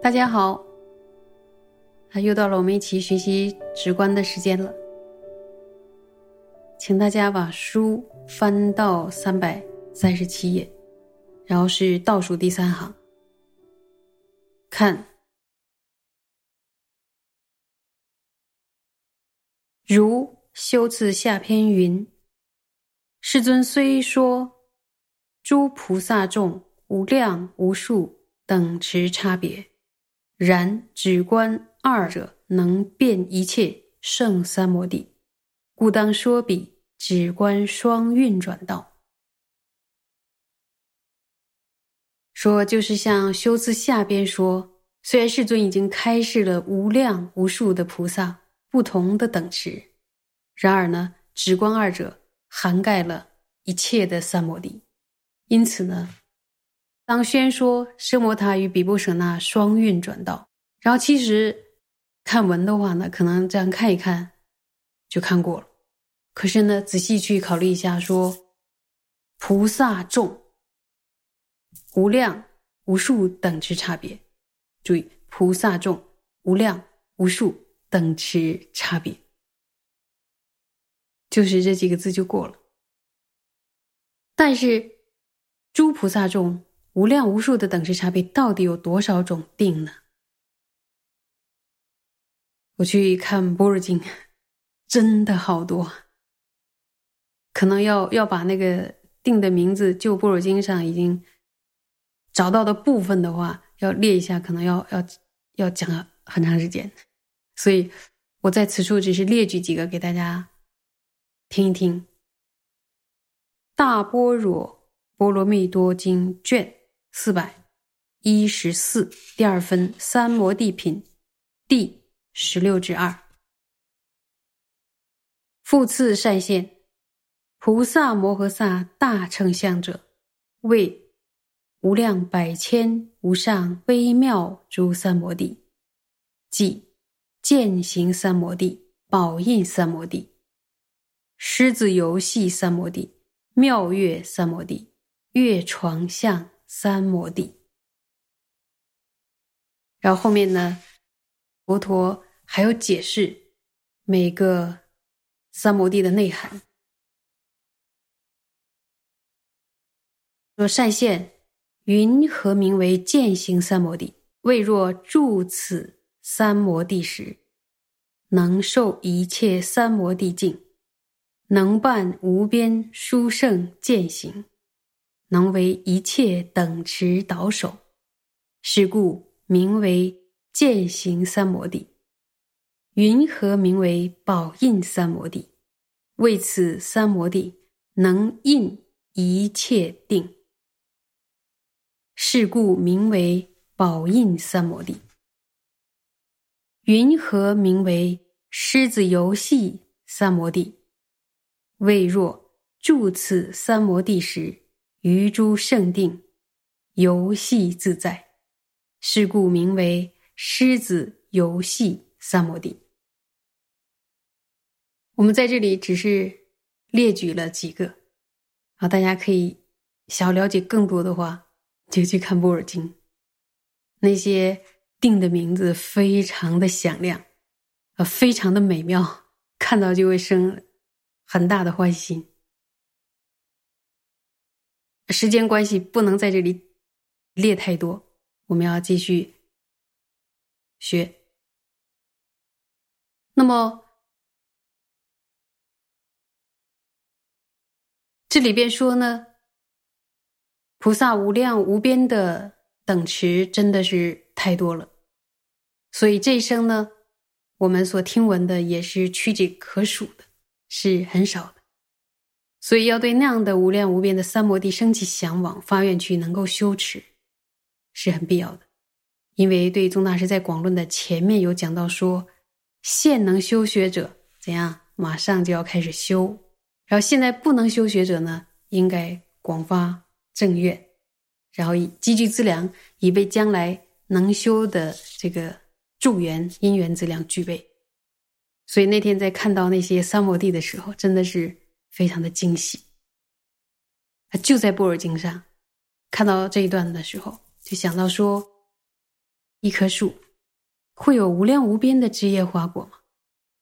大家好，啊，又到了我们一起学习直观的时间了。请大家把书翻到三百三十七页，然后是倒数第三行，看。如修次下篇云：“世尊虽说诸菩萨众无量无数等持差别。”然只观二者能变一切胜三摩地，故当说彼只观双运转道。说就是像修辞下边说，虽然世尊已经开示了无量无数的菩萨不同的等值，然而呢，止观二者涵盖了一切的三摩地，因此呢。当宣说奢摩他与比波舍那双运转道，然后其实看文的话呢，可能这样看一看就看过了。可是呢，仔细去考虑一下，说菩萨众无量无数等值差别，注意菩萨众无量无数等持差别，就是这几个字就过了。但是诸菩萨众。无量无数的等值差别到底有多少种定呢？我去看《般若经》，真的好多，可能要要把那个定的名字就《般若经》上已经找到的部分的话，要列一下，可能要要要讲很长时间。所以我在此处只是列举几个给大家听一听，《大般若波罗蜜多经》卷。四百一十四第二分三摩地品第十六至二。复次善现菩萨摩诃萨大乘相者，为无量百千无上微妙诸三摩地，即见行三摩地、宝印三摩地、狮子游戏三摩地、妙月三摩地、月床相。三摩地，然后后面呢，佛陀还有解释每个三摩地的内涵。说善现云何名为见行三摩地？未若住此三摩地时，能受一切三摩地境，能办无边殊胜见行。能为一切等持导首，是故名为践行三摩地。云何名为宝印三摩地？为此三摩地能印一切定，是故名为宝印三摩地。云何名为狮子游戏三摩地？未若住此三摩地时。于诸圣定，游戏自在，是故名为狮子游戏三摩地。我们在这里只是列举了几个，啊，大家可以想了解更多的话，就去看《波尔经》，那些定的名字非常的响亮，啊，非常的美妙，看到就会生很大的欢心。时间关系，不能在这里列太多。我们要继续学。那么这里边说呢，菩萨无量无边的等持真的是太多了，所以这一生呢，我们所听闻的也是屈指可数的，是很少的。所以要对那样的无量无边的三摩地升起向往，发愿去能够修持，是很必要的。因为对宗大师在广论的前面有讲到说，现能修学者怎样，马上就要开始修；然后现在不能修学者呢，应该广发正愿，然后积聚资粮，以备将来能修的这个助缘因缘资量具备。所以那天在看到那些三摩地的时候，真的是非常的惊喜。就在《波若经》上看到这一段的时候，就想到说，一棵树会有无量无边的枝叶花果吗？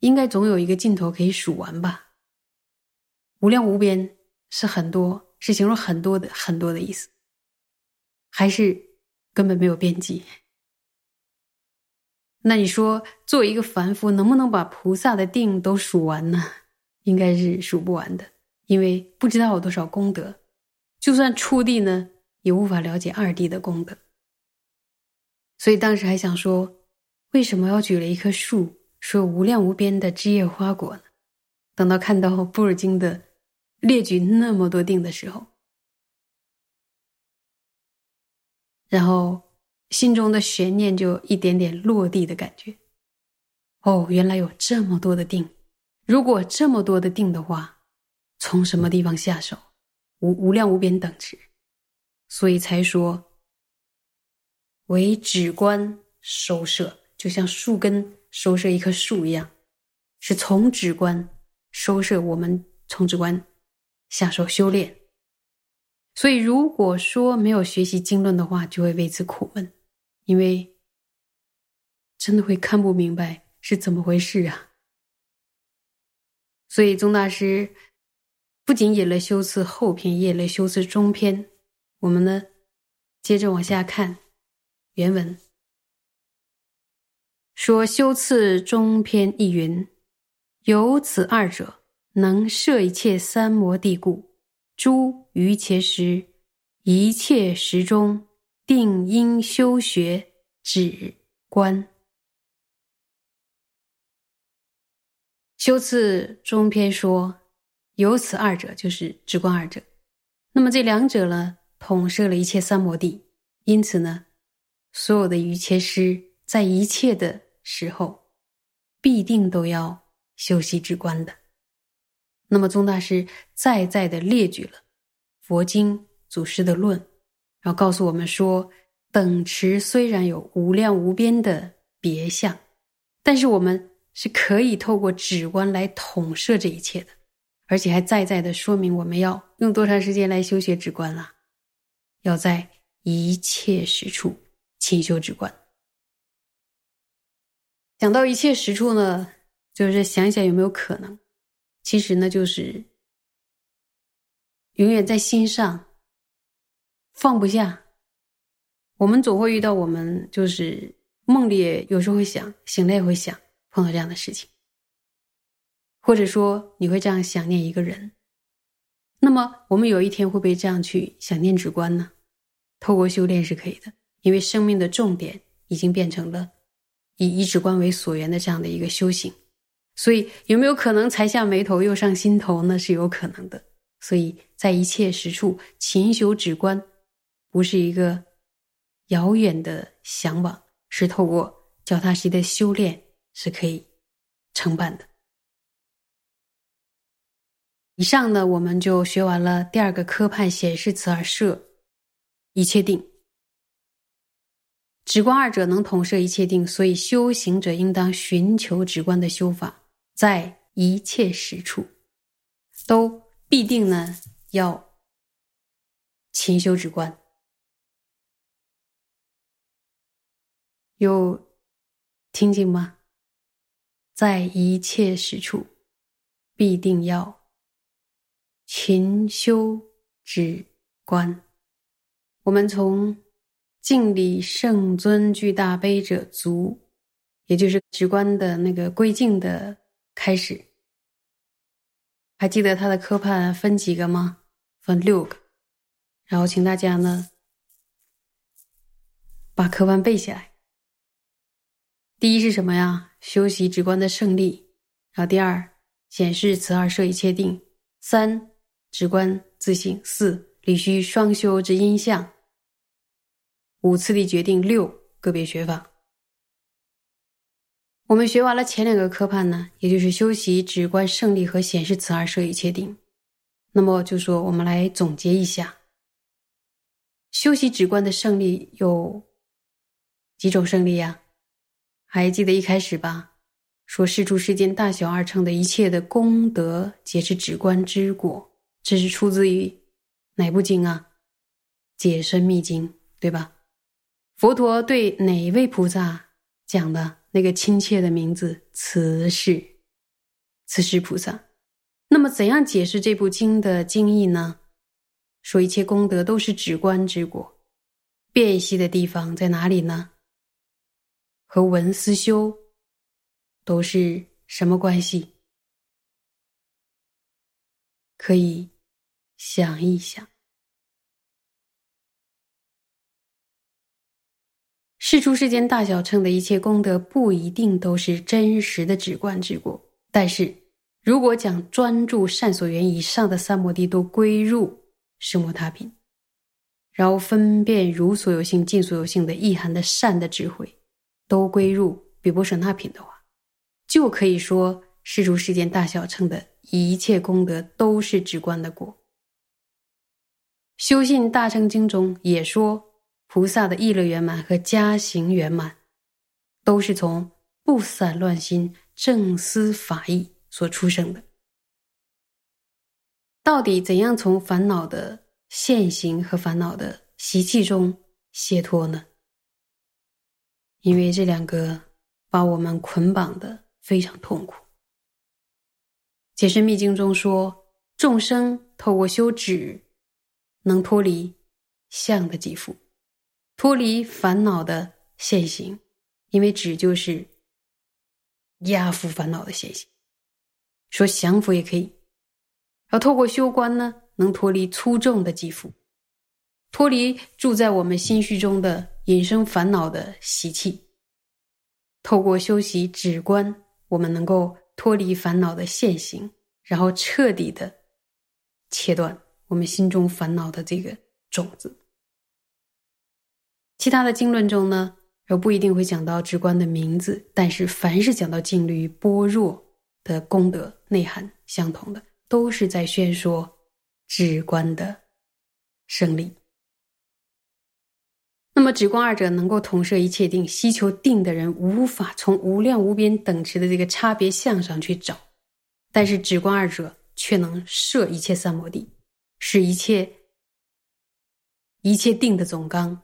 应该总有一个尽头可以数完吧？无量无边是很多，是形容很多的很多的意思，还是根本没有边际？那你说，作为一个凡夫，能不能把菩萨的定都数完呢？应该是数不完的，因为不知道有多少功德。就算初地呢，也无法了解二地的功德。所以当时还想说，为什么要举了一棵树，说无量无边的枝叶花果呢？等到看到《布尔经》的列举那么多定的时候，然后。心中的悬念就一点点落地的感觉。哦，原来有这么多的定，如果这么多的定的话，从什么地方下手？无无量无边等持，所以才说为止观收摄，就像树根收摄一棵树一样，是从止观收摄我们从止观下手修炼。所以，如果说没有学习经论的话，就会为此苦闷。因为真的会看不明白是怎么回事啊！所以宗大师不仅引了修辞后篇，引了修辞中篇。我们呢，接着往下看原文，说修辞中篇一云：有此二者，能摄一切三摩地故，诸于切时，一切时中。定因修学止观，修次中篇说由此二者，就是止观二者。那么这两者呢，统摄了一切三摩地，因此呢，所有的瑜伽师在一切的时候，必定都要修习止观的。那么宗大师再再的列举了佛经祖师的论。然后告诉我们说，等持虽然有无量无边的别相，但是我们是可以透过止观来统摄这一切的，而且还再再的说明我们要用多长时间来修学止观了，要在一切时处勤修止观。讲到一切时处呢，就是想想有没有可能，其实呢，就是永远在心上。放不下，我们总会遇到，我们就是梦里有时候会想，醒了也会想，碰到这样的事情，或者说你会这样想念一个人，那么我们有一天会不会这样去想念止观呢？透过修炼是可以的，因为生命的重点已经变成了以以止观为所缘的这样的一个修行，所以有没有可能才下眉头又上心头呢？是有可能的，所以在一切时处勤修止观。不是一个遥远的向往，是透过脚踏实地的修炼是可以承办的。以上呢，我们就学完了第二个科判显示词而设一切定，直观二者能统摄一切定，所以修行者应当寻求直观的修法，在一切时处都必定呢要勤修直观。有听见吗？在一切时处，必定要勤修止观。我们从敬礼圣尊具大悲者足，也就是止观的那个归敬的开始。还记得他的科判分几个吗？分六个。然后请大家呢，把科判背下来。第一是什么呀？修习直观的胜利。然后第二，显示此二摄一切定。三，直观自信。四，理须双修之因相。五次第决定。六，个别学法。我们学完了前两个科判呢，也就是修习直观胜利和显示此二摄一切定。那么就说，我们来总结一下，修习直观的胜利有几种胜利呀？还记得一开始吧？说世出世间大小二乘的一切的功德，皆是止观之果。这是出自于哪部经啊？解深密经，对吧？佛陀对哪位菩萨讲的那个亲切的名字？慈氏，慈氏菩萨。那么，怎样解释这部经的经义呢？说一切功德都是止观之果，辨析的地方在哪里呢？和文思修都是什么关系？可以想一想。世出世间大小乘的一切功德，不一定都是真实的止观之果。但是，如果讲专注善所缘以上的三摩地都归入十摩他品，然后分辨如所有性、尽所有性的意涵的善的智慧，都归入比波舍那品的话，就可以说世出世间大小乘的一切功德都是直观的果。修信大乘经中也说。菩萨的意乐圆满和加行圆满，都是从不散乱心、正思法意所出生的。到底怎样从烦恼的现行和烦恼的习气中解脱呢？因为这两个把我们捆绑的非常痛苦。解释密经中说，众生透过修止，能脱离相的肌肤。脱离烦恼的现行，因为止就是压服烦恼的现行。说降服也可以，而透过修观呢，能脱离粗重的肌肤，脱离住在我们心绪中的引生烦恼的习气。透过修习止观，我们能够脱离烦恼的现行，然后彻底的切断我们心中烦恼的这个种子。其他的经论中呢，又不一定会讲到直观的名字，但是凡是讲到静虑般若的功德内涵相同的，都是在宣说直观的胜利。那么，止观二者能够统摄一切定，希求定的人无法从无量无边等持的这个差别相上去找，但是止观二者却能摄一切三摩地，是一切一切定的总纲。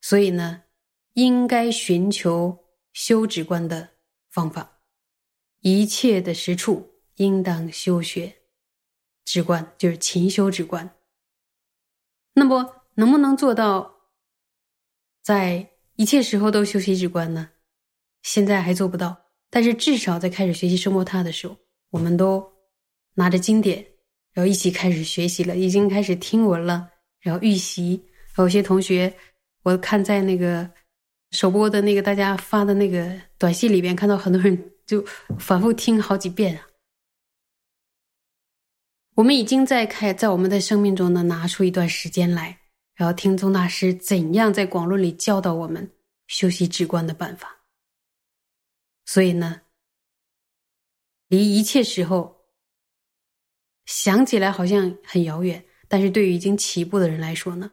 所以呢，应该寻求修止观的方法，一切的实处应当修学止观，就是勤修止观。那么，能不能做到在一切时候都修习止观呢？现在还做不到，但是至少在开始学习声波塔的时候，我们都拿着经典，然后一起开始学习了，已经开始听闻了，然后预习，有些同学。我看在那个首播的那个大家发的那个短信里边，看到很多人就反复听好几遍啊。我们已经在开在我们的生命中呢，拿出一段时间来，然后听宗大师怎样在广论里教导我们修习止观的办法。所以呢，离一切时候想起来好像很遥远，但是对于已经起步的人来说呢，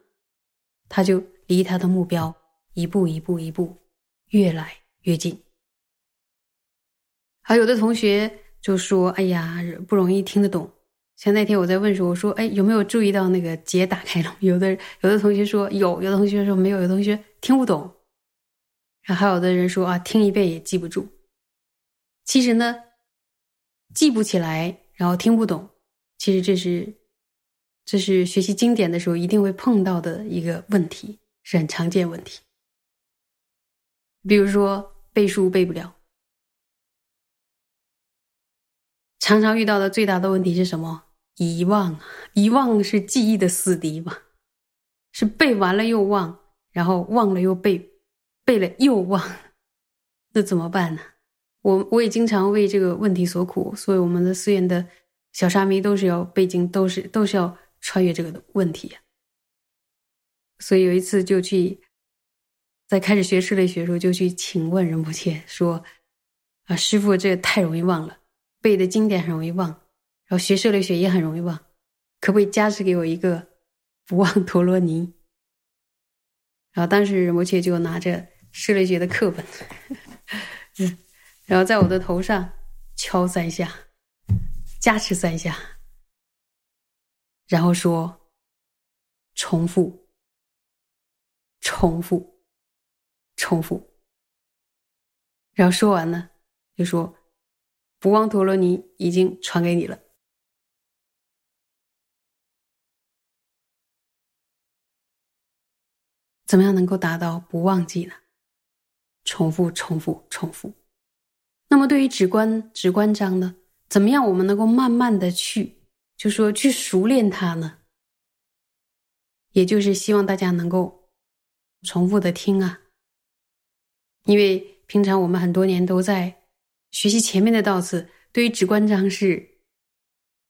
他就。离他的目标一步一步一步越来越近。还有的同学就说：“哎呀，不容易听得懂。”像那天我在问说：“我说，哎，有没有注意到那个结打开了？”有的有的同学说有，有的同学说没有，有的同学听不懂。然后还有的人说啊，听一遍也记不住。其实呢，记不起来，然后听不懂，其实这是这是学习经典的时候一定会碰到的一个问题。是很常见问题，比如说背书背不了，常常遇到的最大的问题是什么？遗忘啊，遗忘是记忆的死敌嘛？是背完了又忘，然后忘了又背，背了又忘，那怎么办呢？我我也经常为这个问题所苦，所以我们的寺院的小沙弥都是要背经，都是都是要穿越这个问题。所以有一次就去，在开始学师类学的时候，就去请问仁波切说：“啊，师傅，这太容易忘了，背的经典很容易忘，然后学社类学也很容易忘，可不可以加持给我一个不忘陀罗尼？”然后当时仁波切就拿着师类学的课本，然后在我的头上敲三下，加持三下，然后说重复，重复，重复，然后说完呢，就说不忘陀罗尼已经传给你了。怎么样能够达到不忘记呢？重复，重复，重复。那么对于止观、止观章呢？怎么样我们能够慢慢的去，就说去熟练它呢？也就是希望大家能够重复的听啊，因为平常我们很多年都在学习前面的道次，对于止观章是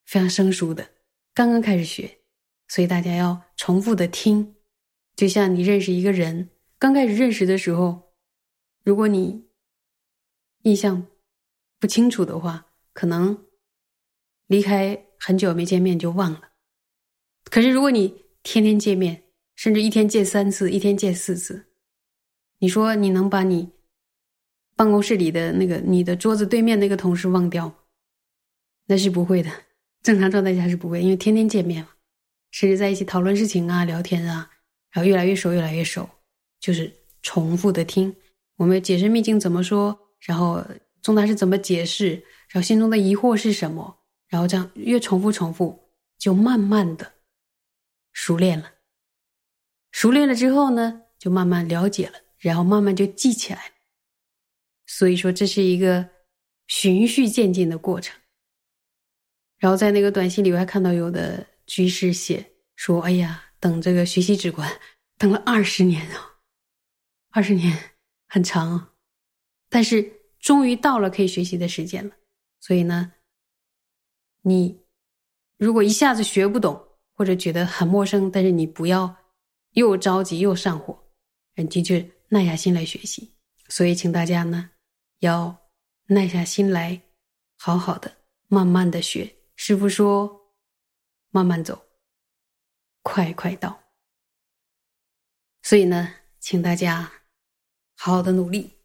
非常生疏的，刚刚开始学，所以大家要重复的听。就像你认识一个人，刚开始认识的时候，如果你印象不清楚的话，可能离开很久没见面就忘了。可是如果你天天见面，甚至一天见三次，一天见四次，你说你能把你办公室里的那个你的桌子对面那个同事忘掉吗？那是不会的，正常状态下是不会，因为天天见面嘛，甚至在一起讨论事情啊、聊天啊。然后越来越熟，越来越熟，就是重复的听我们解释秘境怎么说，然后宗大师怎么解释，然后心中的疑惑是什么，然后这样越重复重复，就慢慢的熟练了。熟练了之后呢，就慢慢了解了，然后慢慢就记起来。所以说这是一个循序渐进的过程。然后在那个短信里，我还看到有的居士写说：“哎呀。”等这个学习之关，等了二十年啊，二十年很长啊，但是终于到了可以学习的时间了。所以呢，你如果一下子学不懂或者觉得很陌生，但是你不要又着急又上火，你就去耐下心来学习。所以请大家呢要耐下心来，好好的慢慢的学。师傅说，慢慢走。快快到！所以呢，请大家好好的努力。